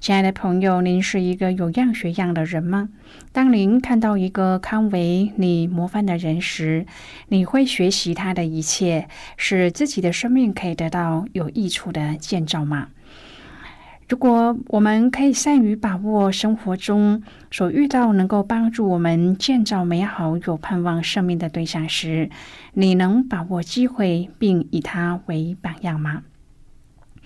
亲爱的朋友，您是一个有样学样的人吗？当您看到一个堪为你模范的人时，你会学习他的一切，使自己的生命可以得到有益处的建造吗？如果我们可以善于把握生活中所遇到能够帮助我们建造美好、有盼望生命的对象时，你能把握机会并以他为榜样吗？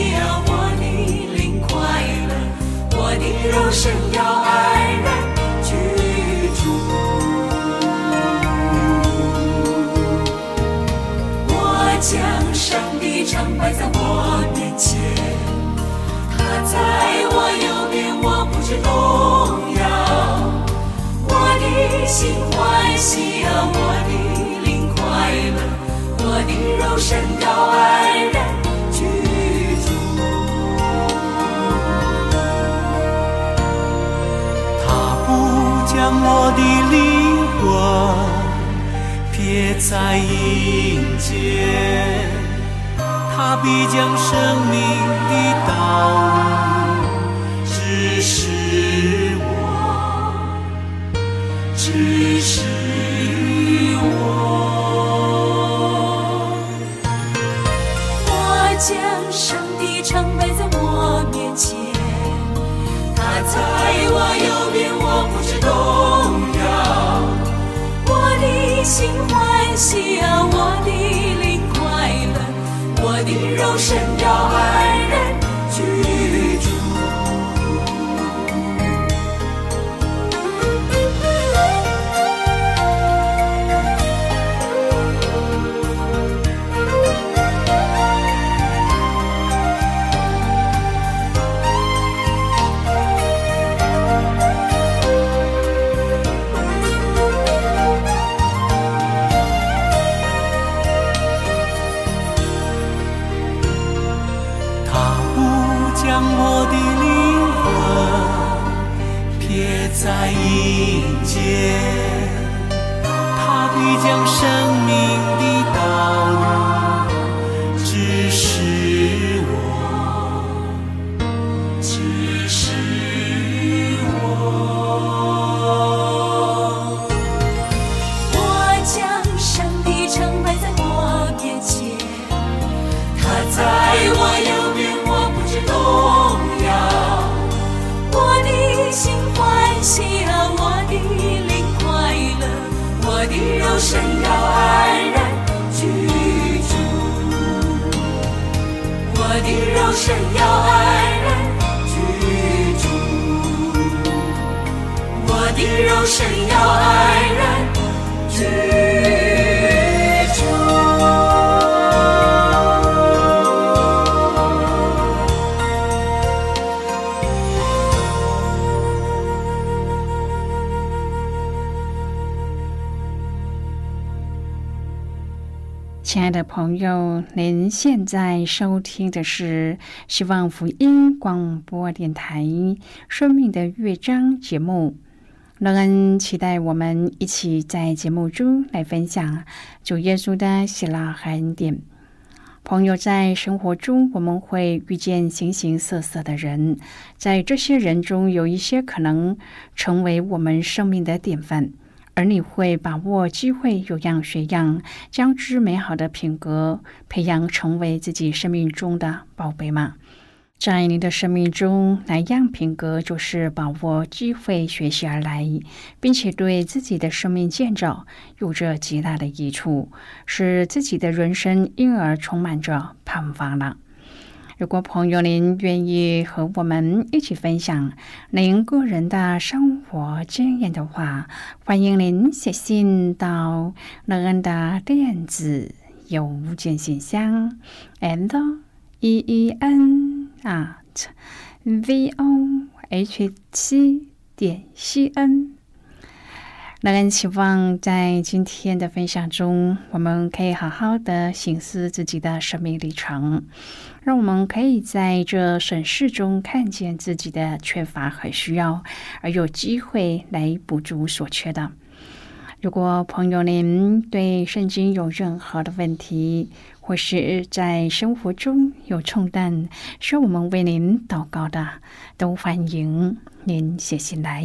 欢喜啊，我的灵快乐，我的肉身要安然居住。我将上帝常摆在我面前，他在我右边，我。不知动摇，我的心欢喜啊，我的灵快乐，我的肉身要安然我的灵魂撇在阴间，他必将生命的道路。只是我，指示我我将上帝常摆在我面前，他在我右，需要，我的灵快乐，我的肉身要安然一见他必将生命的肉身要爱人居住，我的肉身要爱人居亲爱的朋友，您现在收听的是希望福音广播电台《生命的乐章》节目。乐恩期待我们一起在节目中来分享主耶稣的喜乐和恩典。朋友，在生活中我们会遇见形形色色的人，在这些人中，有一些可能成为我们生命的典范。而你会把握机会，有样学样，将之美好的品格培养成为自己生命中的宝贝吗？在你的生命中，哪样品格就是把握机会学习而来，并且对自己的生命建造有着极大的益处，使自己的人生因而充满着盼望了。如果朋友您愿意和我们一起分享您个人的生活经验的话，欢迎您写信到乐恩的电子邮件信箱，and e e n at v o h 七点 c n。乐恩期望在今天的分享中，我们可以好好的醒思自己的生命历程，让我们可以在这审视中看见自己的缺乏和需要，而有机会来补足所缺的。如果朋友您对圣经有任何的问题，或是在生活中有重担需要我们为您祷告的，都欢迎您写信来。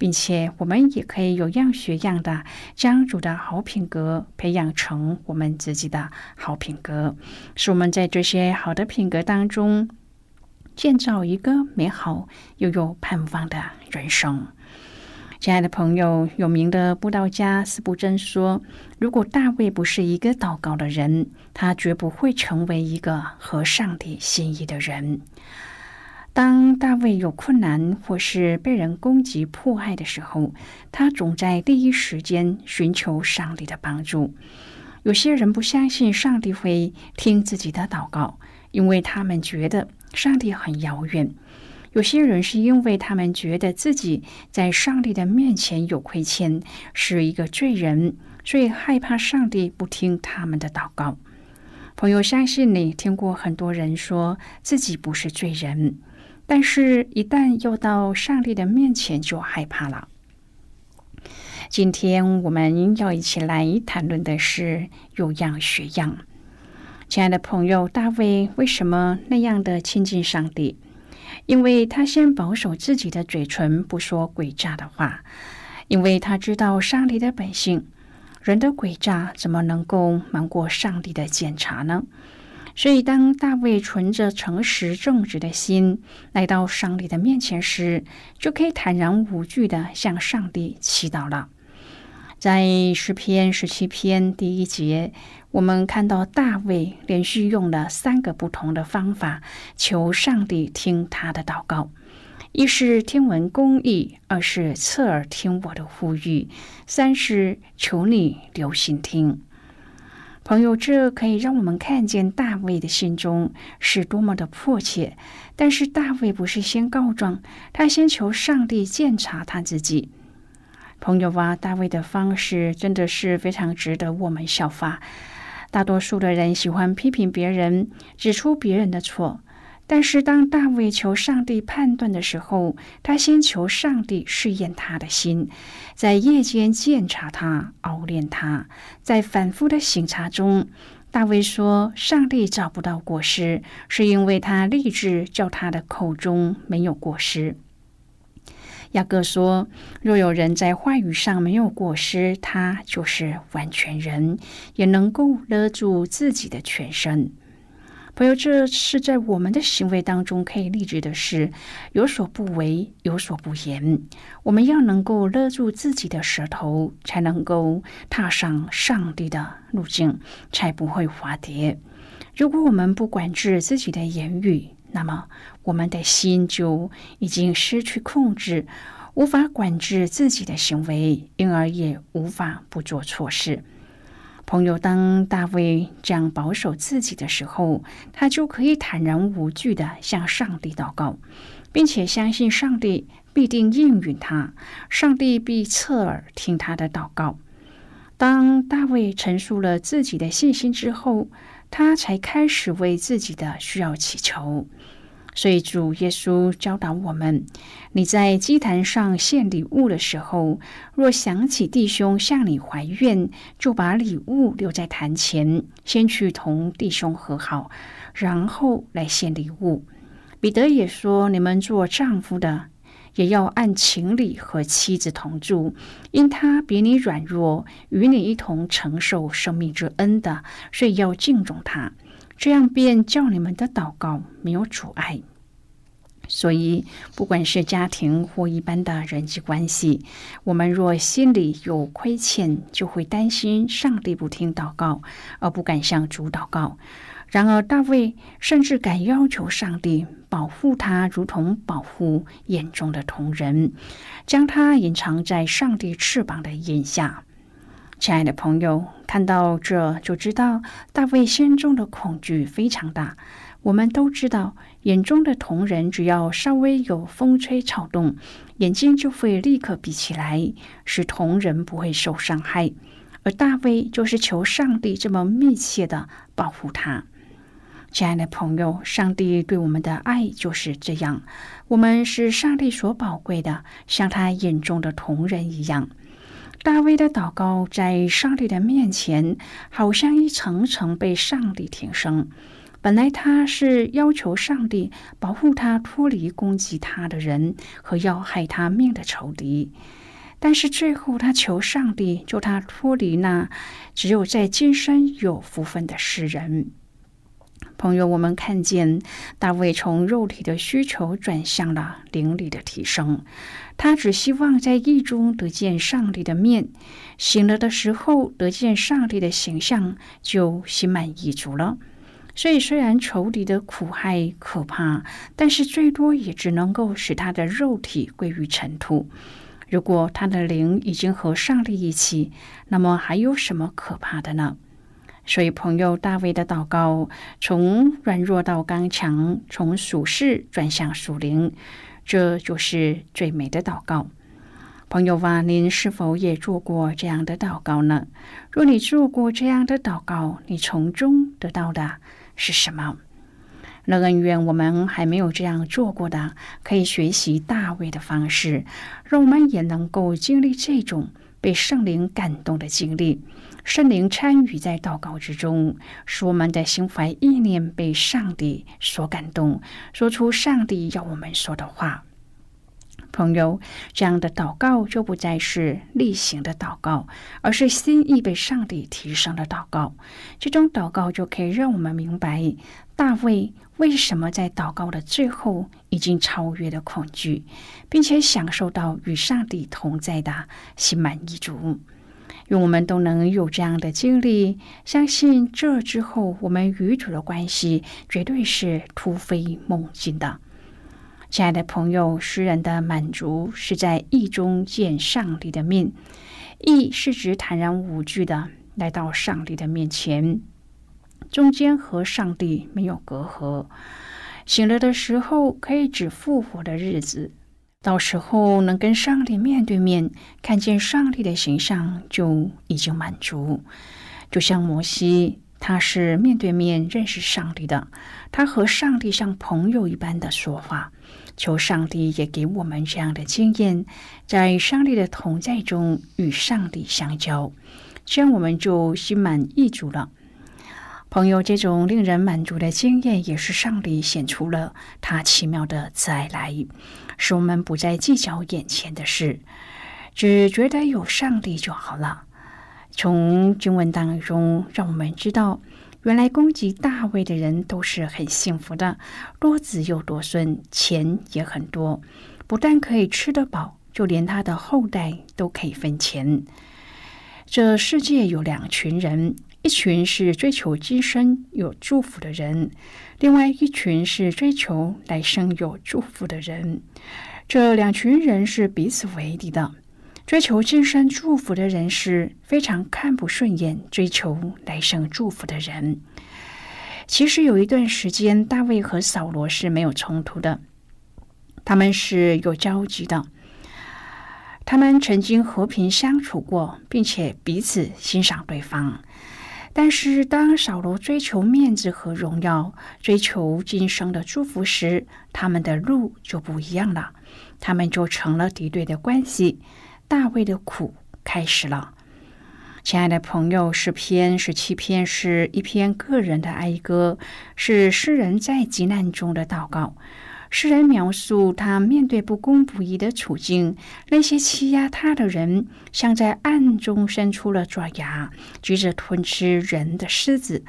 并且，我们也可以有样学样的将主的好品格培养成我们自己的好品格，使我们在这些好的品格当中建造一个美好又有盼望的人生。亲爱的朋友，有名的布道家斯布真说：“如果大卫不是一个祷告的人，他绝不会成为一个合上帝心意的人。”当大卫有困难或是被人攻击迫害的时候，他总在第一时间寻求上帝的帮助。有些人不相信上帝会听自己的祷告，因为他们觉得上帝很遥远；有些人是因为他们觉得自己在上帝的面前有亏欠，是一个罪人，所以害怕上帝不听他们的祷告。朋友，相信你听过很多人说自己不是罪人。但是，一旦又到上帝的面前，就害怕了。今天我们要一起来谈论的是有样学样。亲爱的朋友，大卫为什么那样的亲近上帝？因为他先保守自己的嘴唇，不说诡诈的话，因为他知道上帝的本性。人的诡诈怎么能够瞒过上帝的检查呢？所以，当大卫存着诚实正直的心来到上帝的面前时，就可以坦然无惧的向上帝祈祷了。在诗篇十七篇第一节，我们看到大卫连续用了三个不同的方法求上帝听他的祷告：一是听闻公义，二是侧耳听我的呼吁，三是求你留心听。朋友，这可以让我们看见大卫的心中是多么的迫切。但是大卫不是先告状，他先求上帝检查他自己。朋友啊，大卫的方式真的是非常值得我们效法。大多数的人喜欢批评别人，指出别人的错。但是，当大卫求上帝判断的时候，他先求上帝试验他的心，在夜间检查他、熬炼他，在反复的醒察中，大卫说：“上帝找不到过失，是因为他立志叫他的口中没有过失。”雅各说：“若有人在话语上没有过失，他就是完全人，也能够勒住自己的全身。”朋友，这是在我们的行为当中可以立志的是有所不为，有所不言。我们要能够勒住自己的舌头，才能够踏上上帝的路径，才不会滑跌。如果我们不管制自己的言语，那么我们的心就已经失去控制，无法管制自己的行为，因而也无法不做错事。朋友，当大卫这样保守自己的时候，他就可以坦然无惧的向上帝祷告，并且相信上帝必定应允他，上帝必侧耳听他的祷告。当大卫陈述了自己的信心之后，他才开始为自己的需要祈求。所以，主耶稣教导我们：你在祭坛上献礼物的时候，若想起弟兄向你怀怨，就把礼物留在坛前，先去同弟兄和好，然后来献礼物。彼得也说：你们做丈夫的，也要按情理和妻子同住，因他比你软弱，与你一同承受生命之恩的，所以要敬重他。这样便叫你们的祷告没有阻碍。所以，不管是家庭或一般的人际关系，我们若心里有亏欠，就会担心上帝不听祷告，而不敢向主祷告。然而，大卫甚至敢要求上帝保护他，如同保护眼中的同人，将他隐藏在上帝翅膀的荫下。亲爱的朋友，看到这就知道大卫心中的恐惧非常大。我们都知道，眼中的同人只要稍微有风吹草动，眼睛就会立刻闭起来，使同人不会受伤害。而大卫就是求上帝这么密切的保护他。亲爱的朋友，上帝对我们的爱就是这样，我们是上帝所宝贵的，像他眼中的同人一样。大卫的祷告在上帝的面前，好像一层层被上帝提升。本来他是要求上帝保护他脱离攻击他的人和要害他命的仇敌，但是最后他求上帝救他脱离那只有在今生有福分的世人。朋友，我们看见大卫从肉体的需求转向了灵里的提升。他只希望在意中得见上帝的面，醒了的时候得见上帝的形象，就心满意足了。所以，虽然仇敌的苦害可怕，但是最多也只能够使他的肉体归于尘土。如果他的灵已经和上帝一起，那么还有什么可怕的呢？所以，朋友大卫的祷告从软弱到刚强，从属世转向属灵，这就是最美的祷告。朋友啊，您是否也做过这样的祷告呢？若你做过这样的祷告，你从中得到的是什么？那恩愿我们还没有这样做过的，可以学习大卫的方式，让我们也能够经历这种被圣灵感动的经历。圣灵参与在祷告之中，使我们的心怀意念被上帝所感动，说出上帝要我们说的话。朋友，这样的祷告就不再是例行的祷告，而是心意被上帝提升的祷告。这种祷告就可以让我们明白大卫为什么在祷告的最后已经超越了恐惧，并且享受到与上帝同在的心满意足。愿我们都能有这样的经历，相信这之后，我们与主的关系绝对是突飞猛进的。亲爱的朋友，诗人的满足是在意中见上帝的面，意是指坦然无惧的来到上帝的面前，中间和上帝没有隔阂。醒了的时候，可以指复活的日子。到时候能跟上帝面对面，看见上帝的形象，就已经满足。就像摩西，他是面对面认识上帝的，他和上帝像朋友一般的说话。求上帝也给我们这样的经验，在上帝的同在中与上帝相交，这样我们就心满意足了。朋友，这种令人满足的经验，也是上帝显出了他奇妙的慈爱来，使我们不再计较眼前的事，只觉得有上帝就好了。从经文当中，让我们知道，原来攻击大卫的人都是很幸福的，多子又多孙，钱也很多，不但可以吃得饱，就连他的后代都可以分钱。这世界有两群人。一群是追求今生有祝福的人，另外一群是追求来生有祝福的人。这两群人是彼此为敌的。追求今生祝福的人是非常看不顺眼追求来生祝福的人。其实有一段时间，大卫和扫罗是没有冲突的，他们是有交集的。他们曾经和平相处过，并且彼此欣赏对方。但是，当扫罗追求面子和荣耀，追求今生的祝福时，他们的路就不一样了，他们就成了敌对的关系。大卫的苦开始了。亲爱的朋友，诗篇十七篇是一篇个人的哀歌，是诗人在极难中的祷告。诗人描述他面对不公不义的处境，那些欺压他的人像在暗中伸出了爪牙，举着吞吃人的狮子。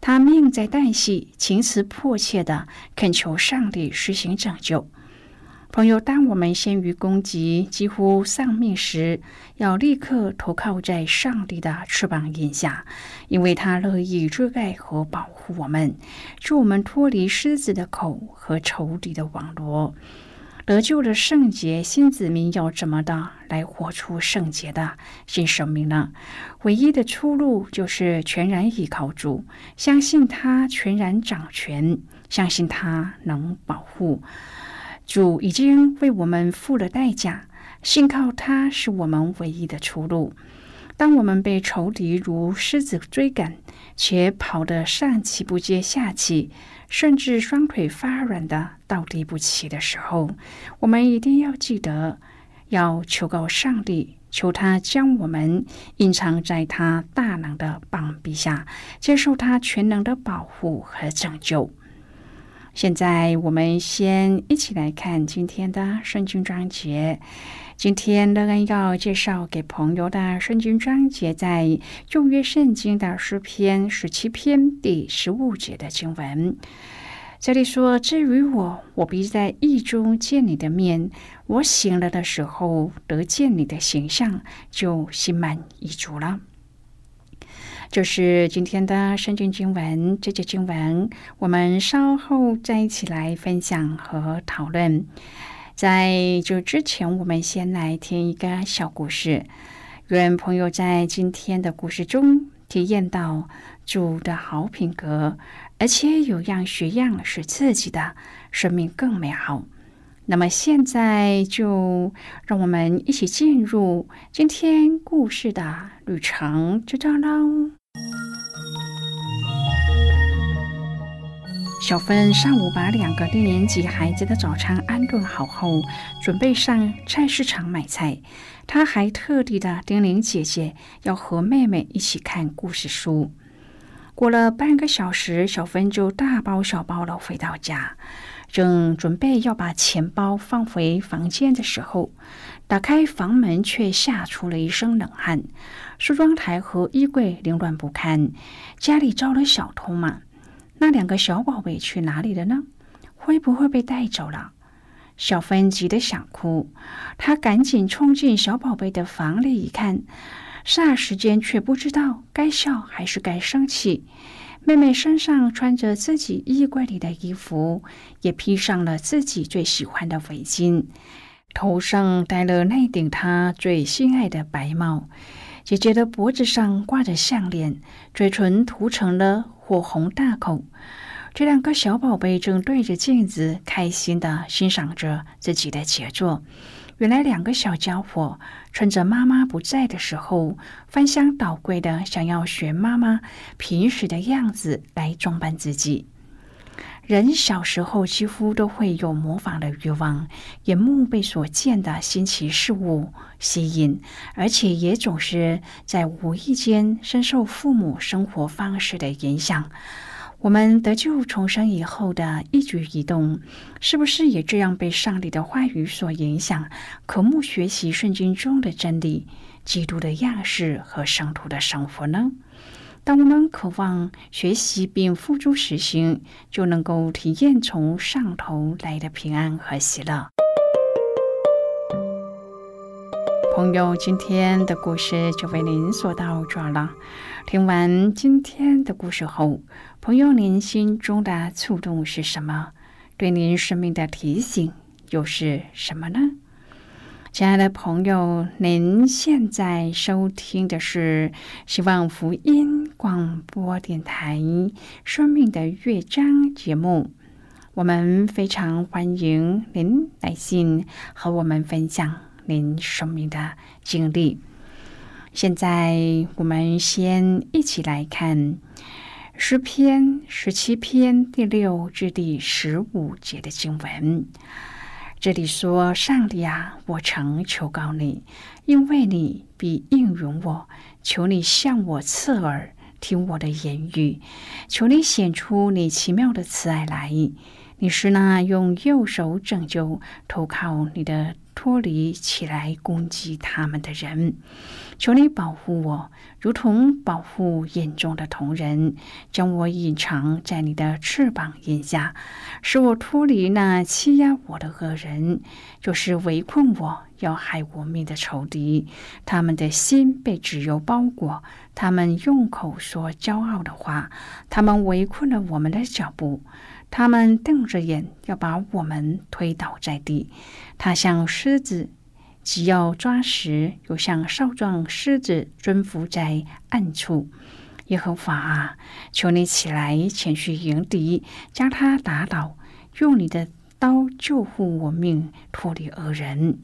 他命在旦夕，情辞迫切的恳求上帝实行拯救。朋友，当我们陷于攻击、几乎丧命时，要立刻投靠在上帝的翅膀荫下，因为他乐意遮盖和保护我们，助我们脱离狮子的口和仇敌的网罗。得救的圣洁新子民要怎么的来活出圣洁的新生命呢？唯一的出路就是全然依靠主，相信他全然掌权，相信他能保护。主已经为我们付了代价，信靠他是我们唯一的出路。当我们被仇敌如狮子追赶，且跑得上气不接下气，甚至双腿发软的倒地不起的时候，我们一定要记得，要求告上帝，求他将我们隐藏在他大能的膀臂下，接受他全能的保护和拯救。现在我们先一起来看今天的圣经章节。今天乐恩要介绍给朋友的圣经章节，在旧约圣经的诗篇十七篇第十五节的经文。这里说：“至于我，我必在意中见你的面；我醒了的时候得见你的形象，就心满意足了。”这是今天的圣经经文，这节经文我们稍后再一起来分享和讨论。在就之前，我们先来听一个小故事，愿朋友在今天的故事中体验到主的好品格，而且有样学样，使自己的生命更美好。那么现在就让我们一起进入今天故事的旅程就这样喽。小芬上午把两个低年级孩子的早餐安顿好后，准备上菜市场买菜。她还特地的叮咛姐姐要和妹妹一起看故事书。过了半个小时，小芬就大包小包的回到家，正准备要把钱包放回房间的时候，打开房门却吓出了一身冷汗。梳妆台和衣柜凌乱不堪，家里招了小偷吗？那两个小宝贝去哪里了呢？会不会被带走了？小芬急得想哭，她赶紧冲进小宝贝的房里一看，霎时间却不知道该笑还是该生气。妹妹身上穿着自己衣柜里的衣服，也披上了自己最喜欢的围巾，头上戴了那顶她最心爱的白帽。姐姐的脖子上挂着项链，嘴唇涂成了火红大口。这两个小宝贝正对着镜子，开心的欣赏着自己的杰作。原来，两个小家伙趁着妈妈不在的时候，翻箱倒柜的想要学妈妈平时的样子来装扮自己。人小时候几乎都会有模仿的欲望，眼目被所见的新奇事物吸引，而且也总是在无意间深受父母生活方式的影响。我们得救重生以后的一举一动，是不是也这样被上帝的话语所影响，渴慕学习圣经中的真理、基督的样式和圣徒的生活呢？当我们渴望学习并付诸实行，就能够体验从上头来的平安和喜乐。朋友，今天的故事就为您说到这儿了。听完今天的故事后，朋友您心中的触动是什么？对您生命的提醒又是什么呢？亲爱的朋友，您现在收听的是希望福音广播电台《生命的乐章》节目。我们非常欢迎您来信和我们分享您生命的经历。现在，我们先一起来看诗篇十七篇第六至第十五节的经文。这里说：“上帝啊，我曾求告你，因为你必应允我。求你向我侧耳，听我的言语。求你显出你奇妙的慈爱来。你是那用右手拯救、投靠你的。”脱离起来攻击他们的人，求你保护我，如同保护眼中的同人，将我隐藏在你的翅膀荫下，使我脱离那欺压我的恶人，就是围困我要害我命的仇敌。他们的心被自由包裹，他们用口说骄傲的话，他们围困了我们的脚步。他们瞪着眼，要把我们推倒在地。他像狮子，既要抓食，又像少壮狮子蹲伏在暗处。耶和华啊，求你起来，前去迎敌，将他打倒，用你的刀救护我命，脱离恶人。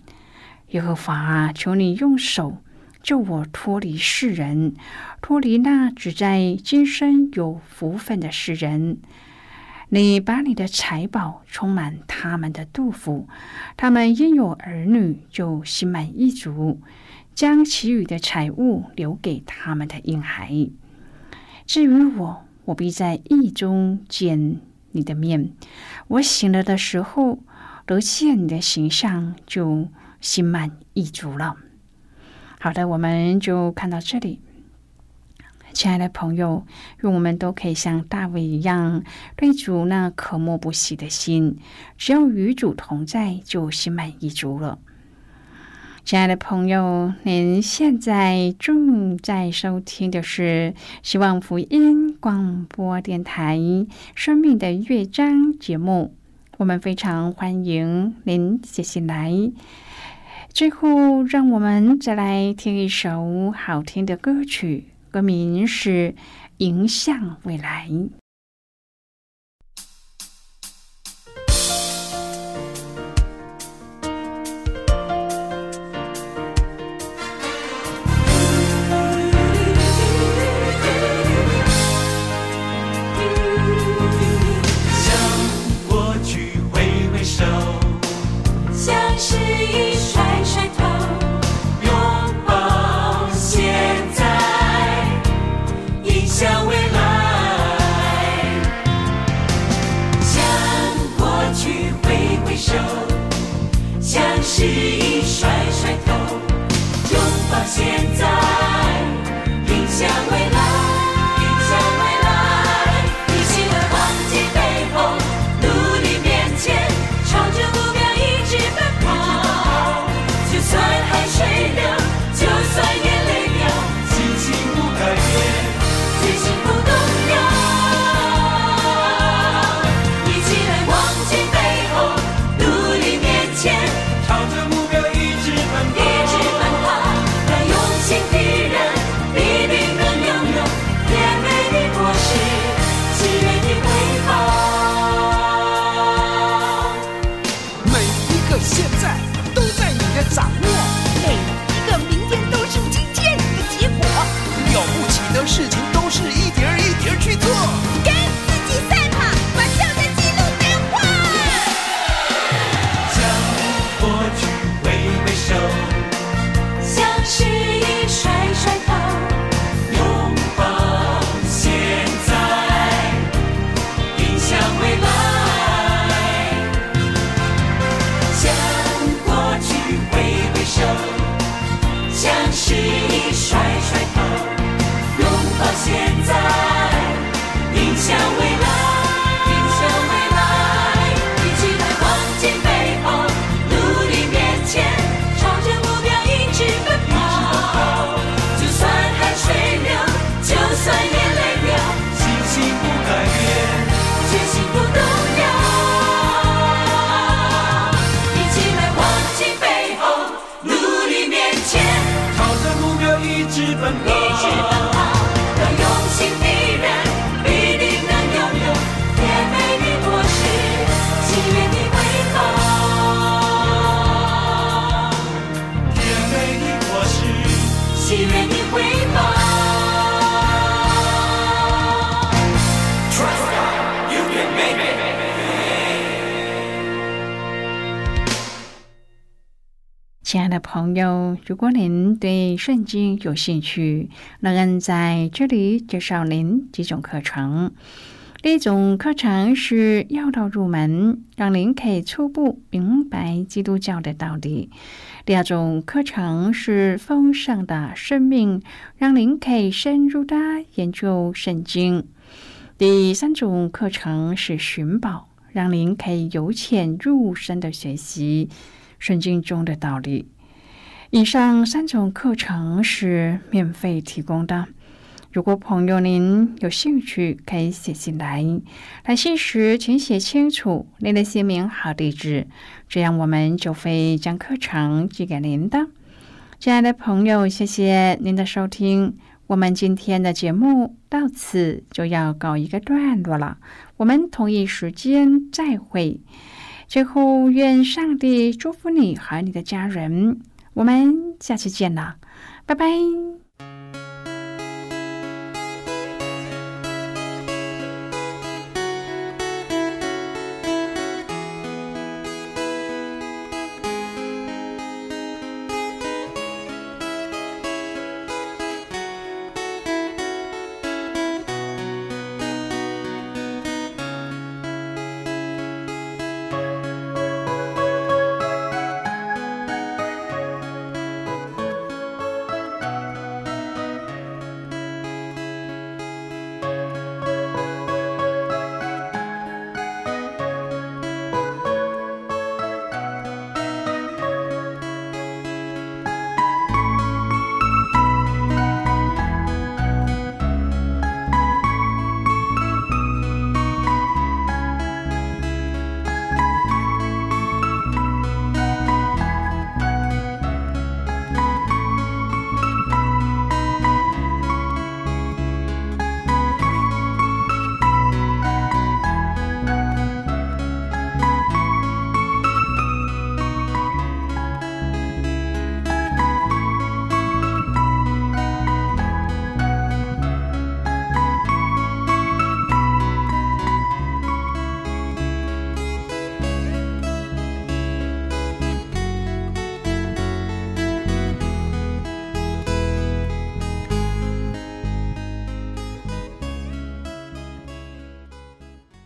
耶和华啊，求你用手救我脱离世人，脱离那只在今生有福分的世人。你把你的财宝充满他们的肚腹，他们因有儿女就心满意足，将其余的财物留给他们的婴孩。至于我，我必在意中见你的面。我醒了的时候，得见你的形象，就心满意足了。好的，我们就看到这里。亲爱的朋友，愿我们都可以像大卫一样，对主那渴慕不息的心，只要与主同在，就心满意足了。亲爱的朋友，您现在正在收听的是希望福音广播电台《生命的乐章》节目，我们非常欢迎您写信来。最后，让我们再来听一首好听的歌曲。歌名是《迎向未来》。亲爱的朋友，如果您对圣经有兴趣，乐恩在这里介绍您几种课程。第一种课程是要道入门，让您可以初步明白基督教的道理；第二种课程是丰盛的生命，让您可以深入的研究圣经；第三种课程是寻宝，让您可以由浅入深的学习。圣经中的道理。以上三种课程是免费提供的。如果朋友您有兴趣，可以写信来。来信时请写清楚您的姓名和地址，这样我们就会将课程寄给您的。亲爱的朋友，谢谢您的收听。我们今天的节目到此就要告一个段落了，我们同一时间再会。最后，愿上帝祝福你和你的家人。我们下期见了，拜拜。